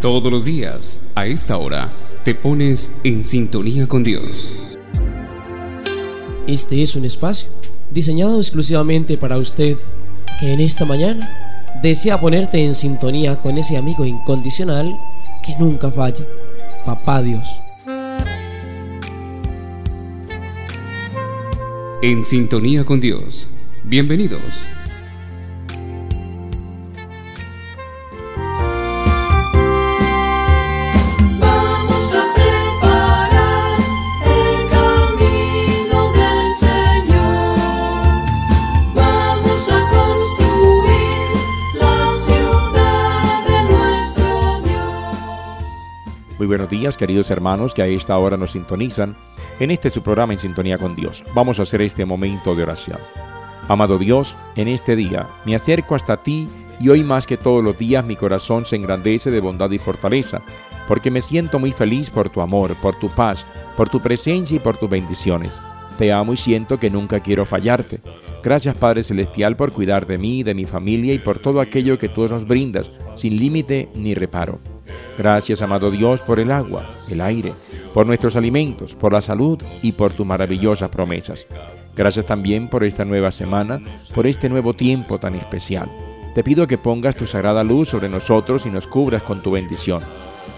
Todos los días, a esta hora, te pones en sintonía con Dios. Este es un espacio diseñado exclusivamente para usted que en esta mañana desea ponerte en sintonía con ese amigo incondicional que nunca falla, Papá Dios. En sintonía con Dios. Bienvenidos. Buenos días, queridos hermanos que a esta hora nos sintonizan en este su programa En Sintonía con Dios. Vamos a hacer este momento de oración. Amado Dios, en este día me acerco hasta ti y hoy más que todos los días mi corazón se engrandece de bondad y fortaleza, porque me siento muy feliz por tu amor, por tu paz, por tu presencia y por tus bendiciones. Te amo y siento que nunca quiero fallarte. Gracias Padre Celestial por cuidar de mí, de mi familia y por todo aquello que tú nos brindas, sin límite ni reparo. Gracias, amado Dios, por el agua, el aire, por nuestros alimentos, por la salud y por tus maravillosas promesas. Gracias también por esta nueva semana, por este nuevo tiempo tan especial. Te pido que pongas tu sagrada luz sobre nosotros y nos cubras con tu bendición.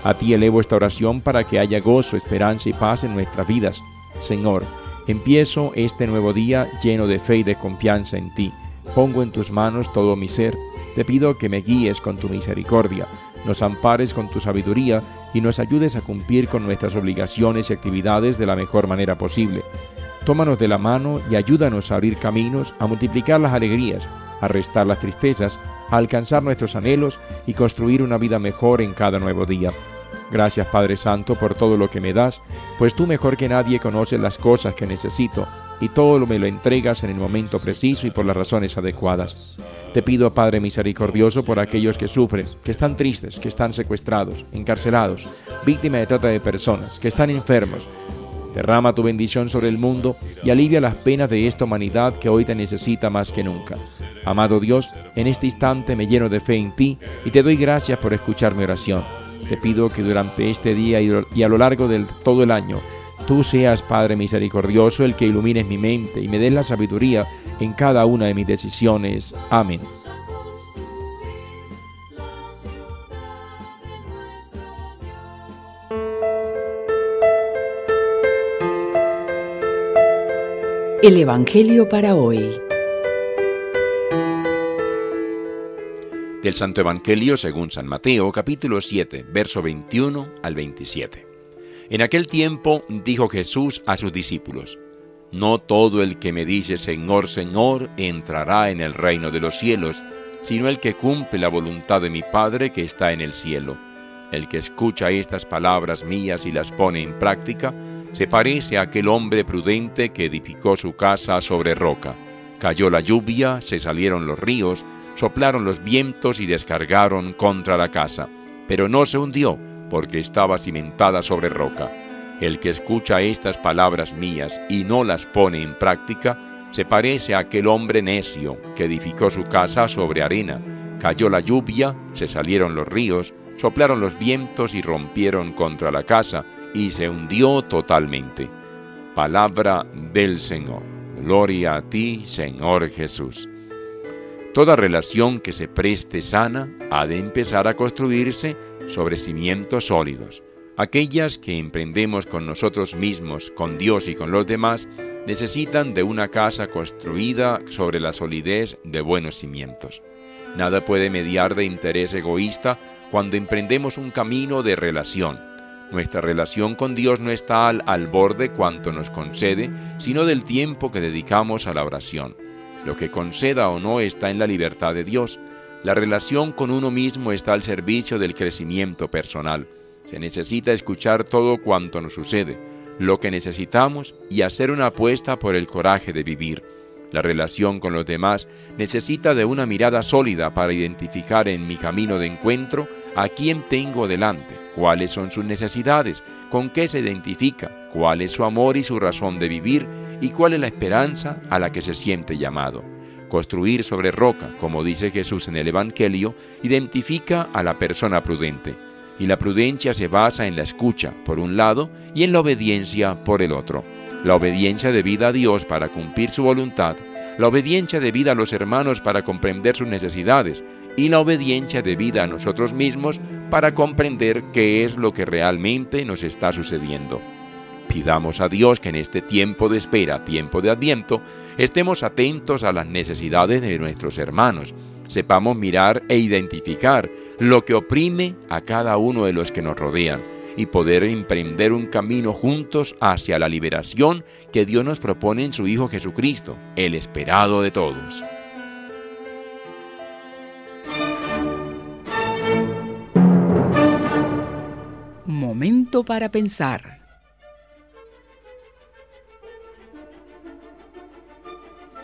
A ti elevo esta oración para que haya gozo, esperanza y paz en nuestras vidas. Señor, empiezo este nuevo día lleno de fe y de confianza en ti. Pongo en tus manos todo mi ser. Te pido que me guíes con tu misericordia nos ampares con tu sabiduría y nos ayudes a cumplir con nuestras obligaciones y actividades de la mejor manera posible. Tómanos de la mano y ayúdanos a abrir caminos, a multiplicar las alegrías, a restar las tristezas, a alcanzar nuestros anhelos y construir una vida mejor en cada nuevo día. Gracias Padre Santo por todo lo que me das, pues tú mejor que nadie conoces las cosas que necesito y todo me lo entregas en el momento preciso y por las razones adecuadas. Te pido, Padre misericordioso, por aquellos que sufren, que están tristes, que están secuestrados, encarcelados, víctimas de trata de personas, que están enfermos. Derrama tu bendición sobre el mundo y alivia las penas de esta humanidad que hoy te necesita más que nunca. Amado Dios, en este instante me lleno de fe en ti y te doy gracias por escuchar mi oración. Te pido que durante este día y a lo largo de todo el año, tú seas, Padre misericordioso, el que ilumines mi mente y me des la sabiduría en cada una de mis decisiones. Amén. El Evangelio para hoy. Del Santo Evangelio según San Mateo, capítulo 7, verso 21 al 27. En aquel tiempo dijo Jesús a sus discípulos, No todo el que me dice Señor, Señor entrará en el reino de los cielos, sino el que cumple la voluntad de mi Padre que está en el cielo. El que escucha estas palabras mías y las pone en práctica, se parece a aquel hombre prudente que edificó su casa sobre roca. Cayó la lluvia, se salieron los ríos, soplaron los vientos y descargaron contra la casa, pero no se hundió porque estaba cimentada sobre roca. El que escucha estas palabras mías y no las pone en práctica, se parece a aquel hombre necio que edificó su casa sobre arena. Cayó la lluvia, se salieron los ríos, soplaron los vientos y rompieron contra la casa, y se hundió totalmente. Palabra del Señor. Gloria a ti, Señor Jesús. Toda relación que se preste sana ha de empezar a construirse sobre cimientos sólidos. Aquellas que emprendemos con nosotros mismos, con Dios y con los demás, necesitan de una casa construida sobre la solidez de buenos cimientos. Nada puede mediar de interés egoísta cuando emprendemos un camino de relación. Nuestra relación con Dios no está al, al borde cuanto nos concede, sino del tiempo que dedicamos a la oración. Lo que conceda o no está en la libertad de Dios. La relación con uno mismo está al servicio del crecimiento personal. Se necesita escuchar todo cuanto nos sucede, lo que necesitamos y hacer una apuesta por el coraje de vivir. La relación con los demás necesita de una mirada sólida para identificar en mi camino de encuentro a quién tengo delante, cuáles son sus necesidades, con qué se identifica, cuál es su amor y su razón de vivir y cuál es la esperanza a la que se siente llamado. Construir sobre roca, como dice Jesús en el Evangelio, identifica a la persona prudente. y la prudencia se basa en la escucha, por un lado, y en la obediencia, por el otro. La obediencia debida a Dios para cumplir su voluntad, la obediencia debida a los hermanos para comprender sus necesidades, y la obediencia debida a nosotros mismos para comprender qué es lo que realmente nos está sucediendo. Pidamos a Dios que en este tiempo de espera, tiempo de adviento, estemos atentos a las necesidades de nuestros hermanos, sepamos mirar e identificar lo que oprime a cada uno de los que nos rodean y poder emprender un camino juntos hacia la liberación que Dios nos propone en su Hijo Jesucristo, el esperado de todos. Momento para pensar.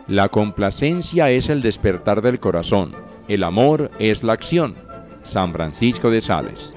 La complacencia es el despertar del corazón, el amor es la acción. San Francisco de Sales.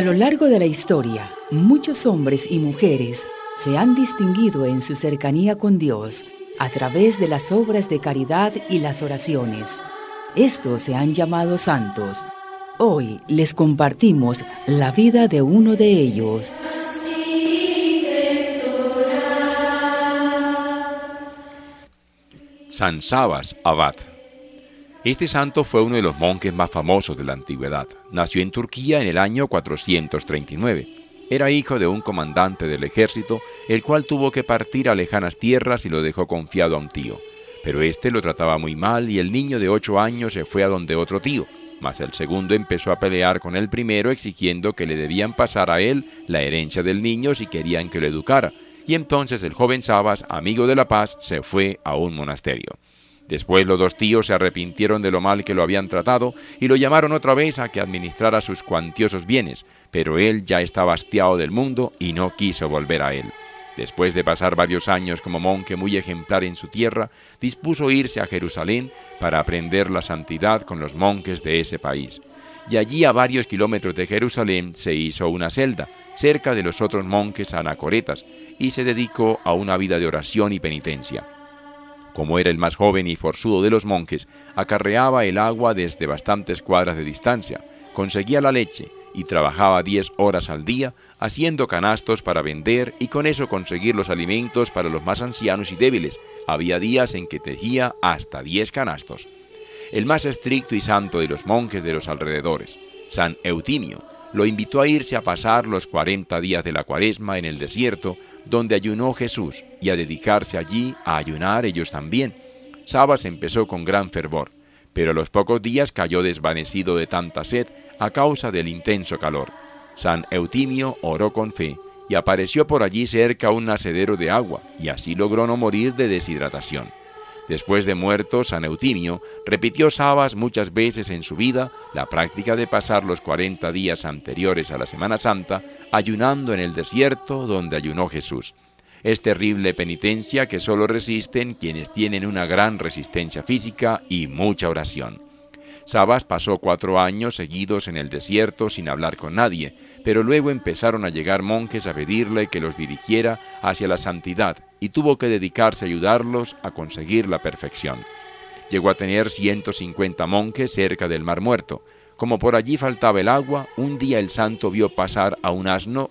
A lo largo de la historia, muchos hombres y mujeres se han distinguido en su cercanía con Dios a través de las obras de caridad y las oraciones. Estos se han llamado santos. Hoy les compartimos la vida de uno de ellos. San Sabas Abad. Este santo fue uno de los monjes más famosos de la antigüedad. Nació en Turquía en el año 439. Era hijo de un comandante del ejército, el cual tuvo que partir a lejanas tierras y lo dejó confiado a un tío. Pero este lo trataba muy mal y el niño de ocho años se fue a donde otro tío. Mas el segundo empezó a pelear con el primero exigiendo que le debían pasar a él la herencia del niño si querían que lo educara. Y entonces el joven Sabas, amigo de la paz, se fue a un monasterio. Después los dos tíos se arrepintieron de lo mal que lo habían tratado y lo llamaron otra vez a que administrara sus cuantiosos bienes, pero él ya estaba hastiado del mundo y no quiso volver a él. Después de pasar varios años como monje muy ejemplar en su tierra, dispuso irse a Jerusalén para aprender la santidad con los monjes de ese país. Y allí a varios kilómetros de Jerusalén se hizo una celda, cerca de los otros monjes anacoretas, y se dedicó a una vida de oración y penitencia. Como era el más joven y forzudo de los monjes, acarreaba el agua desde bastantes cuadras de distancia, conseguía la leche y trabajaba diez horas al día haciendo canastos para vender y con eso conseguir los alimentos para los más ancianos y débiles. Había días en que tejía hasta diez canastos. El más estricto y santo de los monjes de los alrededores, San Eutimio, lo invitó a irse a pasar los cuarenta días de la cuaresma en el desierto donde ayunó Jesús, y a dedicarse allí a ayunar ellos también. Sabas empezó con gran fervor, pero a los pocos días cayó desvanecido de tanta sed a causa del intenso calor. San Eutimio oró con fe y apareció por allí cerca un nacedero de agua, y así logró no morir de deshidratación. Después de muerto San Eutimio, repitió Sabas muchas veces en su vida la práctica de pasar los cuarenta días anteriores a la Semana Santa ayunando en el desierto donde ayunó Jesús. Es terrible penitencia que solo resisten quienes tienen una gran resistencia física y mucha oración. Sabas pasó cuatro años seguidos en el desierto sin hablar con nadie, pero luego empezaron a llegar monjes a pedirle que los dirigiera hacia la santidad y tuvo que dedicarse a ayudarlos a conseguir la perfección. Llegó a tener 150 monjes cerca del Mar Muerto. Como por allí faltaba el agua, un día el santo vio pasar a un asno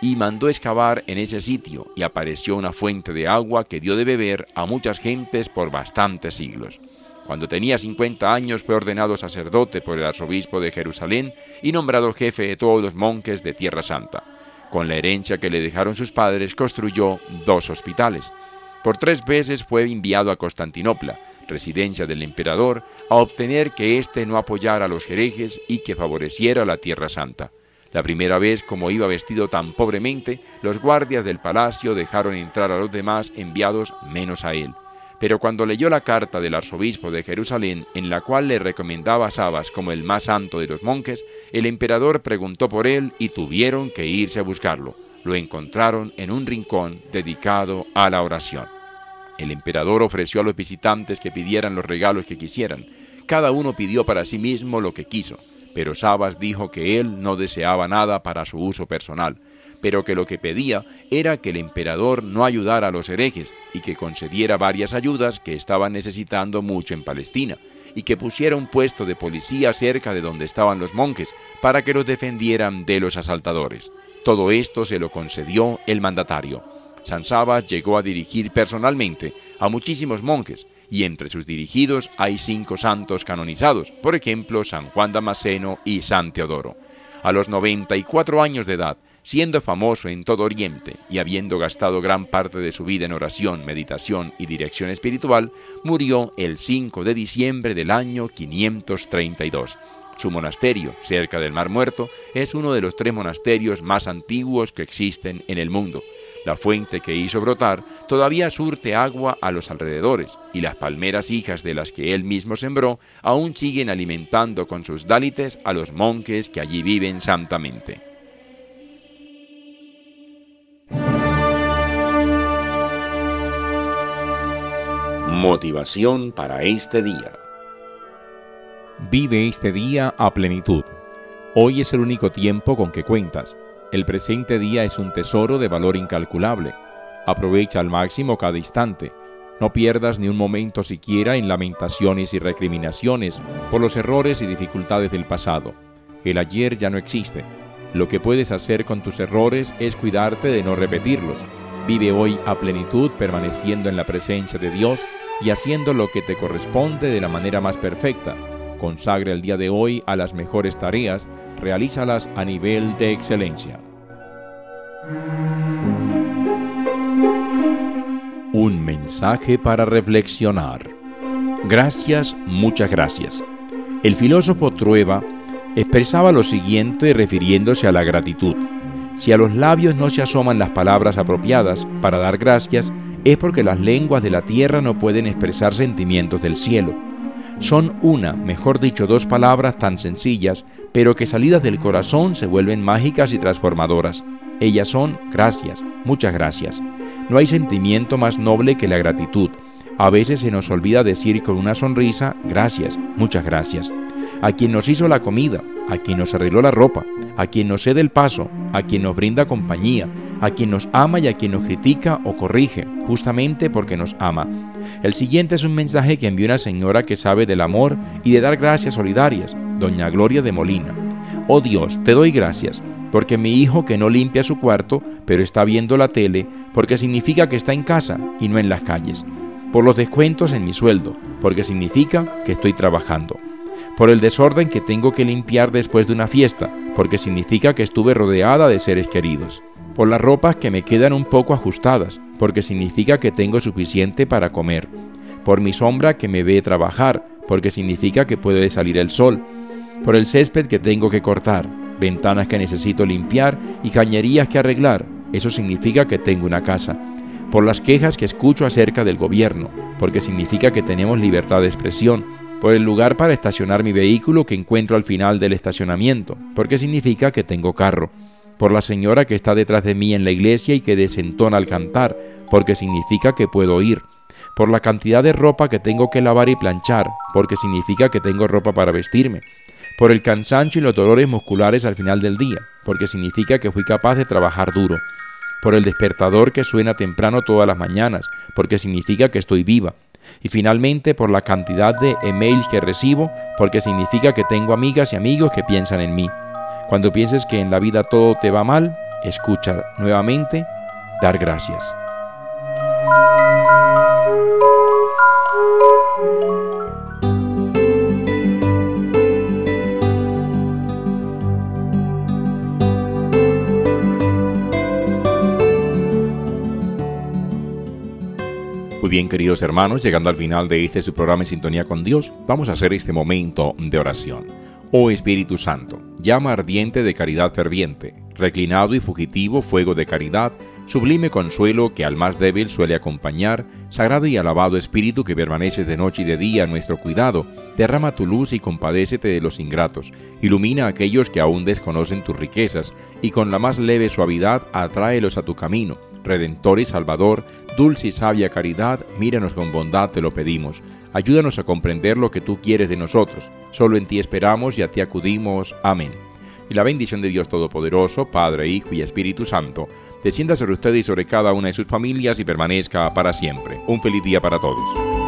y mandó excavar en ese sitio y apareció una fuente de agua que dio de beber a muchas gentes por bastantes siglos. Cuando tenía 50 años fue ordenado sacerdote por el arzobispo de Jerusalén y nombrado jefe de todos los monjes de Tierra Santa. Con la herencia que le dejaron sus padres construyó dos hospitales. Por tres veces fue enviado a Constantinopla, residencia del emperador, a obtener que éste no apoyara a los herejes y que favoreciera la Tierra Santa. La primera vez, como iba vestido tan pobremente, los guardias del palacio dejaron entrar a los demás enviados menos a él. Pero cuando leyó la carta del arzobispo de Jerusalén, en la cual le recomendaba a Sabas como el más santo de los monjes, El emperador preguntó por él y tuvieron que irse a buscarlo. Lo encontraron en un rincón dedicado a la oración. El emperador ofreció a los visitantes que pidieran los regalos que quisieran. Cada uno pidió para sí mismo lo que quiso, pero Sabas dijo que él no deseaba nada para su uso personal, pero que lo que pedía era que el emperador no ayudara a los herejes y que concediera varias ayudas que estaban necesitando mucho en Palestina, y que pusiera un puesto de policía cerca de donde estaban los monjes para que los defendieran de los asaltadores. Todo esto se lo concedió el mandatario. San Sabas llegó a dirigir personalmente a muchísimos monjes, y entre sus dirigidos hay cinco santos canonizados, por ejemplo San Juan Damasceno y San Teodoro. A los 94 años de edad, siendo famoso en todo Oriente y habiendo gastado gran parte de su vida en oración, meditación y dirección espiritual, murió el 5 de diciembre del año 532. Su monasterio, cerca del Mar Muerto, es uno de los tres monasterios más antiguos que existen en el mundo. La fuente que hizo brotar todavía surte agua a los alrededores y las palmeras hijas de las que él mismo sembró aún siguen alimentando con sus dálites a los monjes que allí viven santamente. Motivación para este día. Vive este día a plenitud. Hoy es el único tiempo con que cuentas. El presente día es un tesoro de valor incalculable. Aprovecha al máximo cada instante. No pierdas ni un momento siquiera en lamentaciones y recriminaciones por los errores y dificultades del pasado. El ayer ya no existe. Lo que puedes hacer con tus errores es cuidarte de no repetirlos. Vive hoy a plenitud permaneciendo en la presencia de Dios y haciendo lo que te corresponde de la manera más perfecta. Consagra el día de hoy a las mejores tareas, realízalas a nivel de excelencia. Un mensaje para reflexionar. Gracias, muchas gracias. El filósofo Trueba expresaba lo siguiente refiriéndose a la gratitud. Si a los labios no se asoman las palabras apropiadas para dar gracias, es porque las lenguas de la tierra no pueden expresar sentimientos del cielo. Son una, mejor dicho, dos palabras tan sencillas, pero que salidas del corazón se vuelven mágicas y transformadoras. Ellas son gracias, muchas gracias. No hay sentimiento más noble que la gratitud. A veces se nos olvida decir con una sonrisa gracias, muchas gracias. A quien nos hizo la comida, a quien nos arregló la ropa, a quien nos cede el paso, a quien nos brinda compañía, a quien nos ama y a quien nos critica o corrige, justamente porque nos ama. El siguiente es un mensaje que envió una señora que sabe del amor y de dar gracias solidarias, doña Gloria de Molina. Oh Dios, te doy gracias, porque mi hijo que no limpia su cuarto, pero está viendo la tele, porque significa que está en casa y no en las calles. Por los descuentos en mi sueldo, porque significa que estoy trabajando. Por el desorden que tengo que limpiar después de una fiesta, porque significa que estuve rodeada de seres queridos, por las ropas que me quedan un poco ajustadas, porque significa que tengo suficiente para comer, por mi sombra que me ve trabajar, porque significa que puede salir el sol, por el césped que tengo que cortar, ventanas que necesito limpiar y cañerías que arreglar, eso significa que tengo una casa, por las quejas que escucho acerca del gobierno, porque significa que tenemos libertad de expresión, por el lugar para estacionar mi vehículo que encuentro al final del estacionamiento, porque significa que tengo carro, por la señora que está detrás de mí en la iglesia y que desentona al cantar, porque significa que puedo ir, por la cantidad de ropa que tengo que lavar y planchar, porque significa que tengo ropa para vestirme, por el cansancio y los dolores musculares al final del día, porque significa que fui capaz de trabajar duro, por el despertador que suena temprano todas las mañanas, porque significa que estoy viva, y finalmente por la cantidad de emails que recibo, porque significa que tengo amigas y amigos que piensan en mí. Cuando pienses que en la vida todo te va mal, escucha nuevamente, dar gracias. Muy bien, queridos hermanos, llegando al final de este su programa en sintonía con Dios, vamos a hacer este momento de oración. Oh Espíritu Santo, llama ardiente de caridad ferviente, reclinado y fugitivo fuego de caridad, Sublime consuelo que al más débil suele acompañar, sagrado y alabado Espíritu que permaneces de noche y de día a nuestro cuidado, derrama tu luz y compadécete de los ingratos, ilumina a aquellos que aún desconocen tus riquezas, y con la más leve suavidad atráelos a tu camino. Redentor y Salvador, dulce y sabia caridad, míranos con bondad, te lo pedimos. Ayúdanos a comprender lo que tú quieres de nosotros. Solo en ti esperamos y a ti acudimos. Amén. Y la bendición de Dios Todopoderoso, Padre, Hijo y Espíritu Santo, descienda sobre usted y sobre cada una de sus familias y permanezca para siempre. Un feliz día para todos.